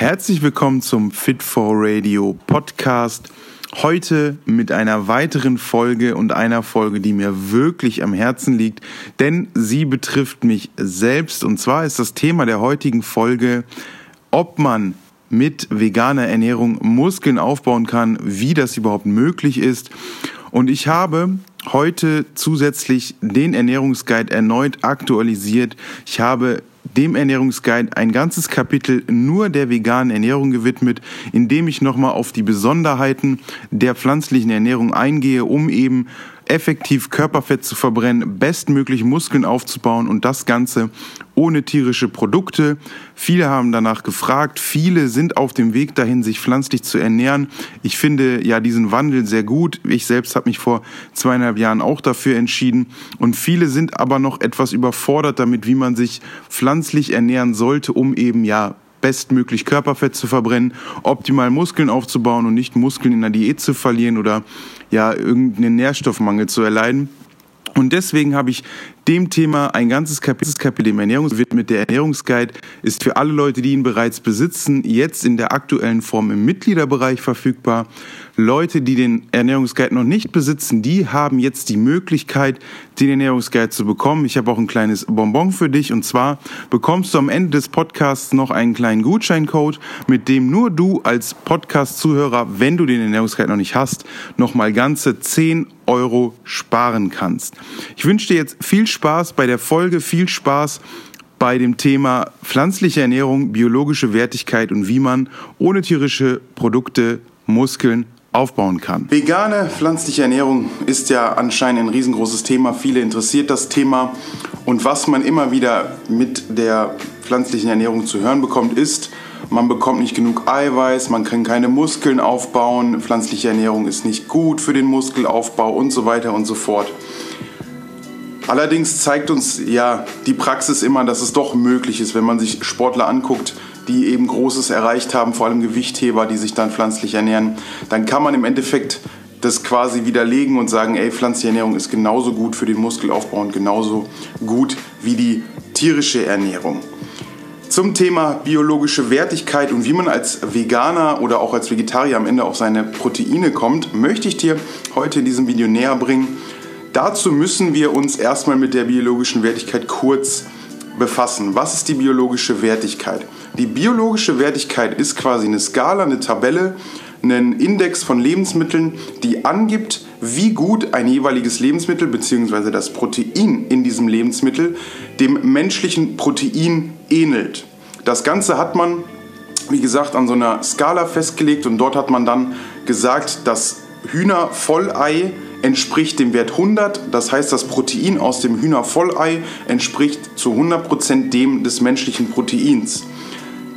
Herzlich willkommen zum Fit for Radio Podcast. Heute mit einer weiteren Folge und einer Folge, die mir wirklich am Herzen liegt, denn sie betrifft mich selbst. Und zwar ist das Thema der heutigen Folge, ob man mit veganer Ernährung Muskeln aufbauen kann, wie das überhaupt möglich ist. Und ich habe heute zusätzlich den Ernährungsguide erneut aktualisiert. Ich habe dem Ernährungsguide ein ganzes Kapitel nur der veganen Ernährung gewidmet, in dem ich nochmal auf die Besonderheiten der pflanzlichen Ernährung eingehe, um eben effektiv Körperfett zu verbrennen, bestmöglich Muskeln aufzubauen und das Ganze ohne tierische Produkte. Viele haben danach gefragt, viele sind auf dem Weg dahin, sich pflanzlich zu ernähren. Ich finde ja diesen Wandel sehr gut. Ich selbst habe mich vor zweieinhalb Jahren auch dafür entschieden und viele sind aber noch etwas überfordert damit, wie man sich pflanzlich ernähren sollte, um eben ja bestmöglich Körperfett zu verbrennen, optimal Muskeln aufzubauen und nicht Muskeln in der Diät zu verlieren oder ja irgendeinen Nährstoffmangel zu erleiden. Und deswegen habe ich dem Thema ein ganzes Kapitel, Kapitel im Ernährungswidmet. Der Ernährungsguide ist für alle Leute, die ihn bereits besitzen, jetzt in der aktuellen Form im Mitgliederbereich verfügbar. Leute, die den Ernährungsguide noch nicht besitzen, die haben jetzt die Möglichkeit, den Ernährungsguide zu bekommen. Ich habe auch ein kleines Bonbon für dich und zwar bekommst du am Ende des Podcasts noch einen kleinen Gutscheincode, mit dem nur du als Podcast-Zuhörer, wenn du den Ernährungsguide noch nicht hast, nochmal ganze 10 Euro sparen kannst. Ich wünsche dir jetzt viel Spaß bei der Folge, viel Spaß bei dem Thema pflanzliche Ernährung, biologische Wertigkeit und wie man ohne tierische Produkte Muskeln aufbauen kann. Vegane pflanzliche Ernährung ist ja anscheinend ein riesengroßes Thema. Viele interessiert das Thema. Und was man immer wieder mit der pflanzlichen Ernährung zu hören bekommt, ist, man bekommt nicht genug Eiweiß, man kann keine Muskeln aufbauen, pflanzliche Ernährung ist nicht gut für den Muskelaufbau und so weiter und so fort. Allerdings zeigt uns ja die Praxis immer, dass es doch möglich ist, wenn man sich Sportler anguckt, die eben Großes erreicht haben, vor allem Gewichtheber, die sich dann pflanzlich ernähren, dann kann man im Endeffekt das quasi widerlegen und sagen, ey, pflanzliche Ernährung ist genauso gut für den Muskelaufbau und genauso gut wie die tierische Ernährung. Zum Thema biologische Wertigkeit und wie man als Veganer oder auch als Vegetarier am Ende auf seine Proteine kommt, möchte ich dir heute in diesem Video näher bringen. Dazu müssen wir uns erstmal mit der biologischen Wertigkeit kurz befassen. Was ist die biologische Wertigkeit? Die biologische Wertigkeit ist quasi eine Skala, eine Tabelle, einen Index von Lebensmitteln, die angibt, wie gut ein jeweiliges Lebensmittel bzw. das Protein in diesem Lebensmittel dem menschlichen Protein ähnelt. Das Ganze hat man, wie gesagt, an so einer Skala festgelegt und dort hat man dann gesagt, das Hühnervollei entspricht dem Wert 100. Das heißt, das Protein aus dem Hühnervollei entspricht zu 100% dem des menschlichen Proteins.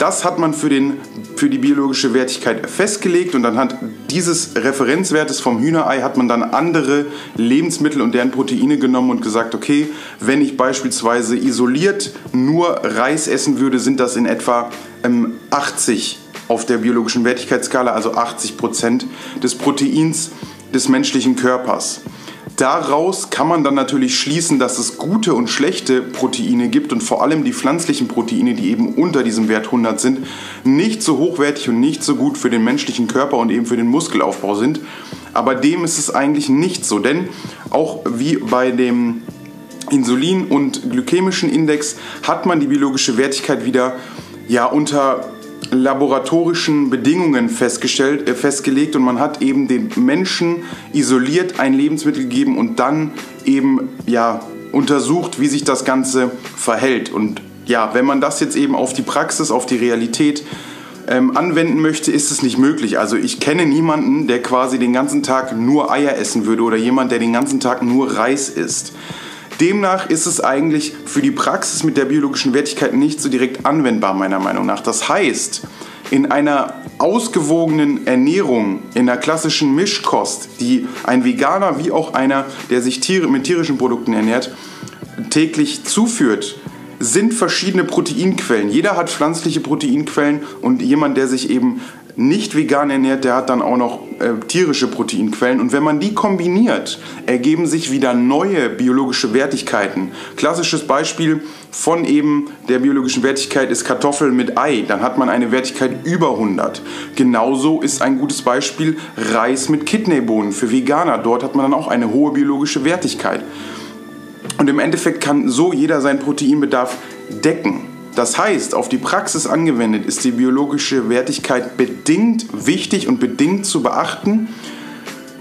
Das hat man für, den, für die biologische Wertigkeit festgelegt und anhand dieses Referenzwertes vom Hühnerei hat man dann andere Lebensmittel und deren Proteine genommen und gesagt, okay, wenn ich beispielsweise isoliert nur Reis essen würde, sind das in etwa ähm, 80 auf der biologischen Wertigkeitsskala, also 80 Prozent des Proteins des menschlichen Körpers. Daraus kann man dann natürlich schließen, dass es gute und schlechte Proteine gibt und vor allem die pflanzlichen Proteine, die eben unter diesem Wert 100 sind, nicht so hochwertig und nicht so gut für den menschlichen Körper und eben für den Muskelaufbau sind. Aber dem ist es eigentlich nicht so, denn auch wie bei dem Insulin- und glykämischen Index hat man die biologische Wertigkeit wieder ja, unter laboratorischen Bedingungen festgestellt, äh, festgelegt und man hat eben den Menschen isoliert ein Lebensmittel gegeben und dann eben ja untersucht, wie sich das Ganze verhält. Und ja, wenn man das jetzt eben auf die Praxis, auf die Realität ähm, anwenden möchte, ist es nicht möglich. Also ich kenne niemanden, der quasi den ganzen Tag nur Eier essen würde oder jemand, der den ganzen Tag nur Reis isst. Demnach ist es eigentlich für die Praxis mit der biologischen Wertigkeit nicht so direkt anwendbar, meiner Meinung nach. Das heißt, in einer ausgewogenen Ernährung, in einer klassischen Mischkost, die ein Veganer wie auch einer, der sich mit tierischen Produkten ernährt, täglich zuführt, sind verschiedene Proteinquellen. Jeder hat pflanzliche Proteinquellen und jemand, der sich eben nicht vegan ernährt, der hat dann auch noch äh, tierische Proteinquellen. Und wenn man die kombiniert, ergeben sich wieder neue biologische Wertigkeiten. Klassisches Beispiel von eben der biologischen Wertigkeit ist Kartoffel mit Ei. Dann hat man eine Wertigkeit über 100. Genauso ist ein gutes Beispiel Reis mit Kidneybohnen für Veganer. Dort hat man dann auch eine hohe biologische Wertigkeit. Und im Endeffekt kann so jeder seinen Proteinbedarf decken. Das heißt, auf die Praxis angewendet ist die biologische Wertigkeit bedingt wichtig und bedingt zu beachten.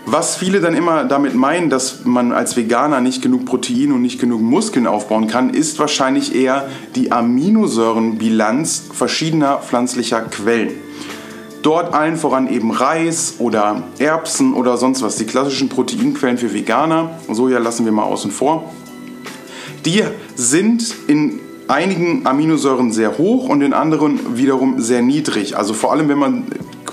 Was viele dann immer damit meinen, dass man als Veganer nicht genug Protein und nicht genug Muskeln aufbauen kann, ist wahrscheinlich eher die Aminosäurenbilanz verschiedener pflanzlicher Quellen. Dort allen voran eben Reis oder Erbsen oder sonst was, die klassischen Proteinquellen für Veganer. Soja lassen wir mal außen vor. Die sind in einigen Aminosäuren sehr hoch und in anderen wiederum sehr niedrig. Also vor allem, wenn man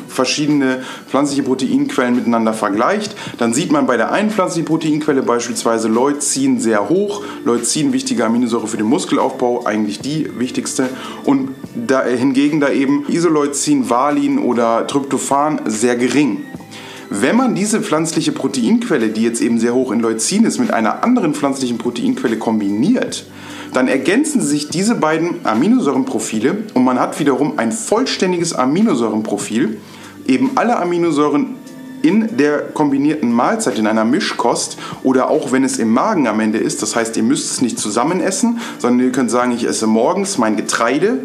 verschiedene pflanzliche Proteinquellen miteinander vergleicht, dann sieht man bei der einen pflanzlichen Proteinquelle beispielsweise Leucin sehr hoch. Leucin, wichtige Aminosäure für den Muskelaufbau, eigentlich die wichtigste. Und da, hingegen da eben Isoleucin, Valin oder Tryptophan sehr gering. Wenn man diese pflanzliche Proteinquelle, die jetzt eben sehr hoch in Leucin ist, mit einer anderen pflanzlichen Proteinquelle kombiniert, dann ergänzen sich diese beiden Aminosäurenprofile und man hat wiederum ein vollständiges Aminosäurenprofil. Eben alle Aminosäuren in der kombinierten Mahlzeit, in einer Mischkost oder auch wenn es im Magen am Ende ist. Das heißt, ihr müsst es nicht zusammen essen, sondern ihr könnt sagen, ich esse morgens mein Getreide,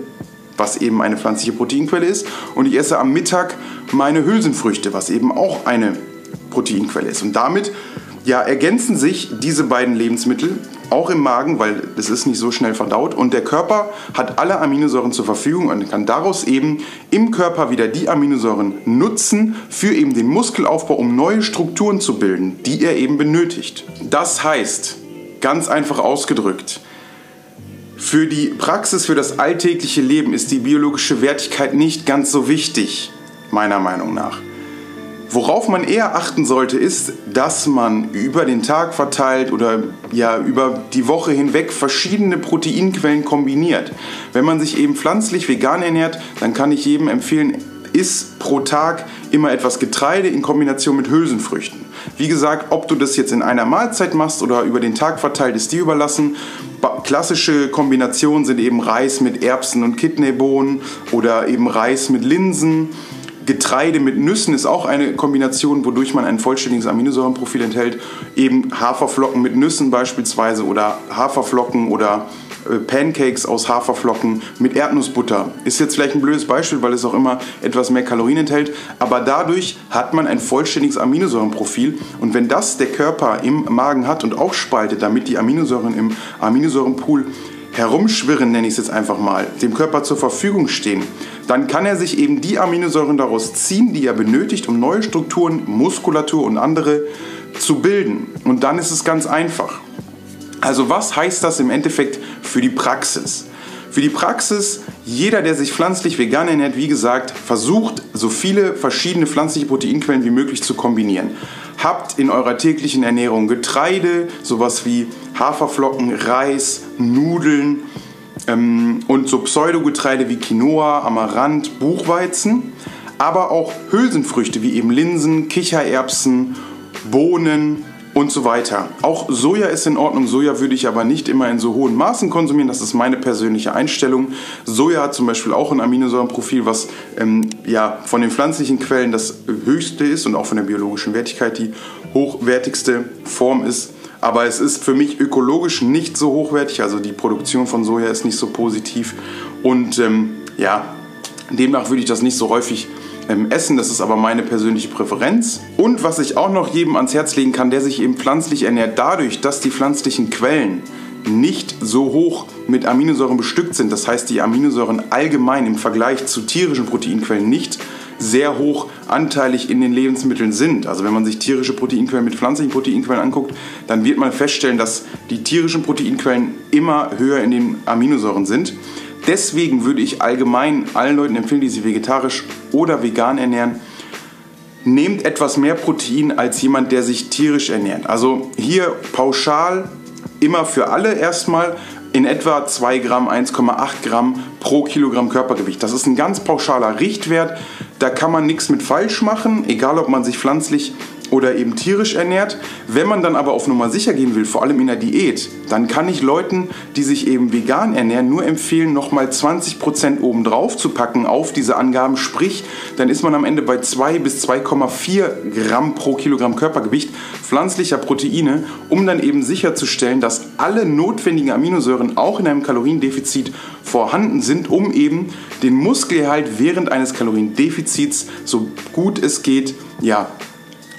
was eben eine pflanzliche Proteinquelle ist, und ich esse am Mittag meine Hülsenfrüchte, was eben auch eine Proteinquelle ist. Und damit ja, ergänzen sich diese beiden Lebensmittel auch im Magen, weil es ist nicht so schnell verdaut und der Körper hat alle Aminosäuren zur Verfügung und kann daraus eben im Körper wieder die Aminosäuren nutzen für eben den Muskelaufbau, um neue Strukturen zu bilden, die er eben benötigt. Das heißt, ganz einfach ausgedrückt, für die Praxis, für das alltägliche Leben ist die biologische Wertigkeit nicht ganz so wichtig, meiner Meinung nach. Worauf man eher achten sollte, ist, dass man über den Tag verteilt oder ja über die Woche hinweg verschiedene Proteinquellen kombiniert. Wenn man sich eben pflanzlich vegan ernährt, dann kann ich jedem empfehlen, isst pro Tag immer etwas Getreide in Kombination mit Hülsenfrüchten. Wie gesagt, ob du das jetzt in einer Mahlzeit machst oder über den Tag verteilt, ist dir überlassen. Klassische Kombinationen sind eben Reis mit Erbsen und Kidneybohnen oder eben Reis mit Linsen Getreide mit Nüssen ist auch eine Kombination, wodurch man ein vollständiges Aminosäurenprofil enthält. Eben Haferflocken mit Nüssen beispielsweise oder Haferflocken oder äh, Pancakes aus Haferflocken mit Erdnussbutter. Ist jetzt vielleicht ein blödes Beispiel, weil es auch immer etwas mehr Kalorien enthält, aber dadurch hat man ein vollständiges Aminosäurenprofil und wenn das der Körper im Magen hat und aufspaltet, damit die Aminosäuren im Aminosäurenpool herumschwirren, nenne ich es jetzt einfach mal, dem Körper zur Verfügung stehen, dann kann er sich eben die Aminosäuren daraus ziehen, die er benötigt, um neue Strukturen, Muskulatur und andere zu bilden. Und dann ist es ganz einfach. Also was heißt das im Endeffekt für die Praxis? Für die Praxis, jeder, der sich pflanzlich vegan ernährt, wie gesagt, versucht, so viele verschiedene pflanzliche Proteinquellen wie möglich zu kombinieren. Habt in eurer täglichen Ernährung Getreide, sowas wie Haferflocken, Reis, Nudeln ähm, und so Pseudogetreide wie Quinoa, Amaranth, Buchweizen, aber auch Hülsenfrüchte wie eben Linsen, Kichererbsen, Bohnen, und so weiter. Auch Soja ist in Ordnung. Soja würde ich aber nicht immer in so hohen Maßen konsumieren. Das ist meine persönliche Einstellung. Soja hat zum Beispiel auch ein Aminosäurenprofil, was ähm, ja, von den pflanzlichen Quellen das höchste ist und auch von der biologischen Wertigkeit die hochwertigste Form ist. Aber es ist für mich ökologisch nicht so hochwertig. Also die Produktion von Soja ist nicht so positiv. Und ähm, ja, demnach würde ich das nicht so häufig ähm, essen. Das ist aber meine persönliche Präferenz. Und was ich auch noch jedem ans Herz legen kann, der sich eben pflanzlich ernährt, dadurch, dass die pflanzlichen Quellen nicht so hoch mit Aminosäuren bestückt sind, das heißt die Aminosäuren allgemein im Vergleich zu tierischen Proteinquellen nicht sehr hoch anteilig in den Lebensmitteln sind. Also wenn man sich tierische Proteinquellen mit pflanzlichen Proteinquellen anguckt, dann wird man feststellen, dass die tierischen Proteinquellen immer höher in den Aminosäuren sind. Deswegen würde ich allgemein allen Leuten empfehlen, die sich vegetarisch oder vegan ernähren, nehmt etwas mehr Protein als jemand, der sich tierisch ernährt. Also hier pauschal immer für alle erstmal in etwa 2 Gramm, 1,8 Gramm pro Kilogramm Körpergewicht. Das ist ein ganz pauschaler Richtwert. Da kann man nichts mit falsch machen, egal ob man sich pflanzlich oder eben tierisch ernährt. Wenn man dann aber auf Nummer sicher gehen will, vor allem in der Diät, dann kann ich Leuten, die sich eben vegan ernähren, nur empfehlen, nochmal 20% obendrauf zu packen auf diese Angaben. Sprich, dann ist man am Ende bei 2 bis 2,4 Gramm pro Kilogramm Körpergewicht pflanzlicher Proteine, um dann eben sicherzustellen, dass alle notwendigen Aminosäuren auch in einem Kaloriendefizit vorhanden sind, um eben den Muskelerhalt während eines Kaloriendefizits so gut es geht, ja,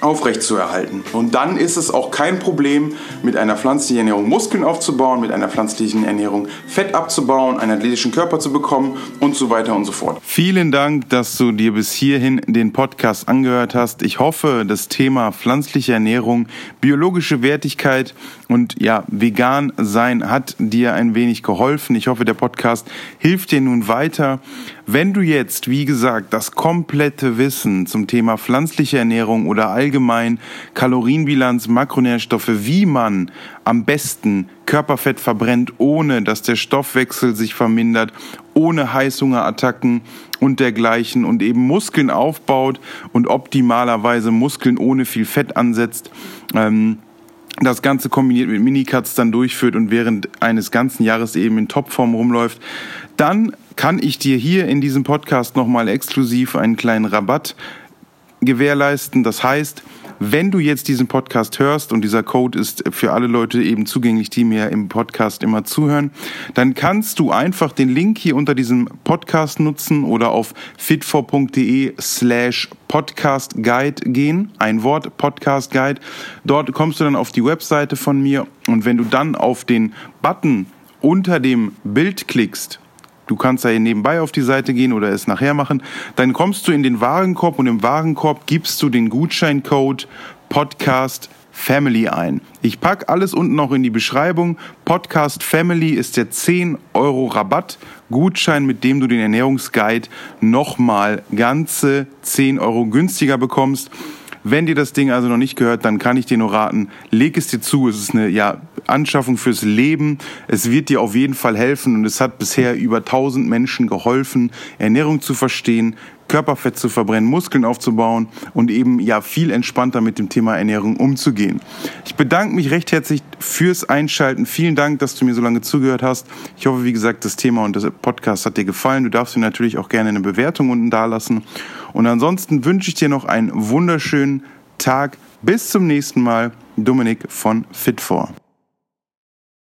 aufrechtzuerhalten. Und dann ist es auch kein Problem, mit einer pflanzlichen Ernährung Muskeln aufzubauen, mit einer pflanzlichen Ernährung Fett abzubauen, einen athletischen Körper zu bekommen und so weiter und so fort. Vielen Dank, dass du dir bis hierhin den Podcast angehört hast. Ich hoffe, das Thema pflanzliche Ernährung, biologische Wertigkeit und ja, vegan sein hat dir ein wenig geholfen. Ich hoffe, der Podcast hilft dir nun weiter. Wenn du jetzt, wie gesagt, das komplette Wissen zum Thema pflanzliche Ernährung oder allgemein Kalorienbilanz, Makronährstoffe, wie man am besten Körperfett verbrennt, ohne dass der Stoffwechsel sich vermindert, ohne Heißhungerattacken und dergleichen und eben Muskeln aufbaut und optimalerweise Muskeln ohne viel Fett ansetzt, ähm, das Ganze kombiniert mit Minicuts dann durchführt und während eines ganzen Jahres eben in Topform rumläuft, dann kann ich dir hier in diesem Podcast nochmal exklusiv einen kleinen Rabatt gewährleisten. Das heißt, wenn du jetzt diesen Podcast hörst und dieser Code ist für alle Leute eben zugänglich, die mir im Podcast immer zuhören, dann kannst du einfach den Link hier unter diesem Podcast nutzen oder auf fitfor.de slash Podcast Guide gehen. Ein Wort, Podcast Guide. Dort kommst du dann auf die Webseite von mir und wenn du dann auf den Button unter dem Bild klickst, Du kannst da nebenbei auf die Seite gehen oder es nachher machen. Dann kommst du in den Warenkorb und im Warenkorb gibst du den Gutscheincode Podcast Family ein. Ich packe alles unten noch in die Beschreibung. Podcast Family ist der 10 Euro Rabatt Gutschein, mit dem du den Ernährungsguide nochmal ganze 10 Euro günstiger bekommst. Wenn dir das Ding also noch nicht gehört, dann kann ich dir nur raten, leg es dir zu. Es ist eine ja, Anschaffung fürs Leben. Es wird dir auf jeden Fall helfen und es hat bisher über 1000 Menschen geholfen, Ernährung zu verstehen, Körperfett zu verbrennen, Muskeln aufzubauen und eben ja viel entspannter mit dem Thema Ernährung umzugehen. Ich bedanke mich recht herzlich fürs Einschalten. Vielen Dank, dass du mir so lange zugehört hast. Ich hoffe, wie gesagt, das Thema und das Podcast hat dir gefallen. Du darfst mir natürlich auch gerne eine Bewertung unten dalassen. Und ansonsten wünsche ich dir noch einen wunderschönen Tag. Bis zum nächsten Mal. Dominik von Fit4.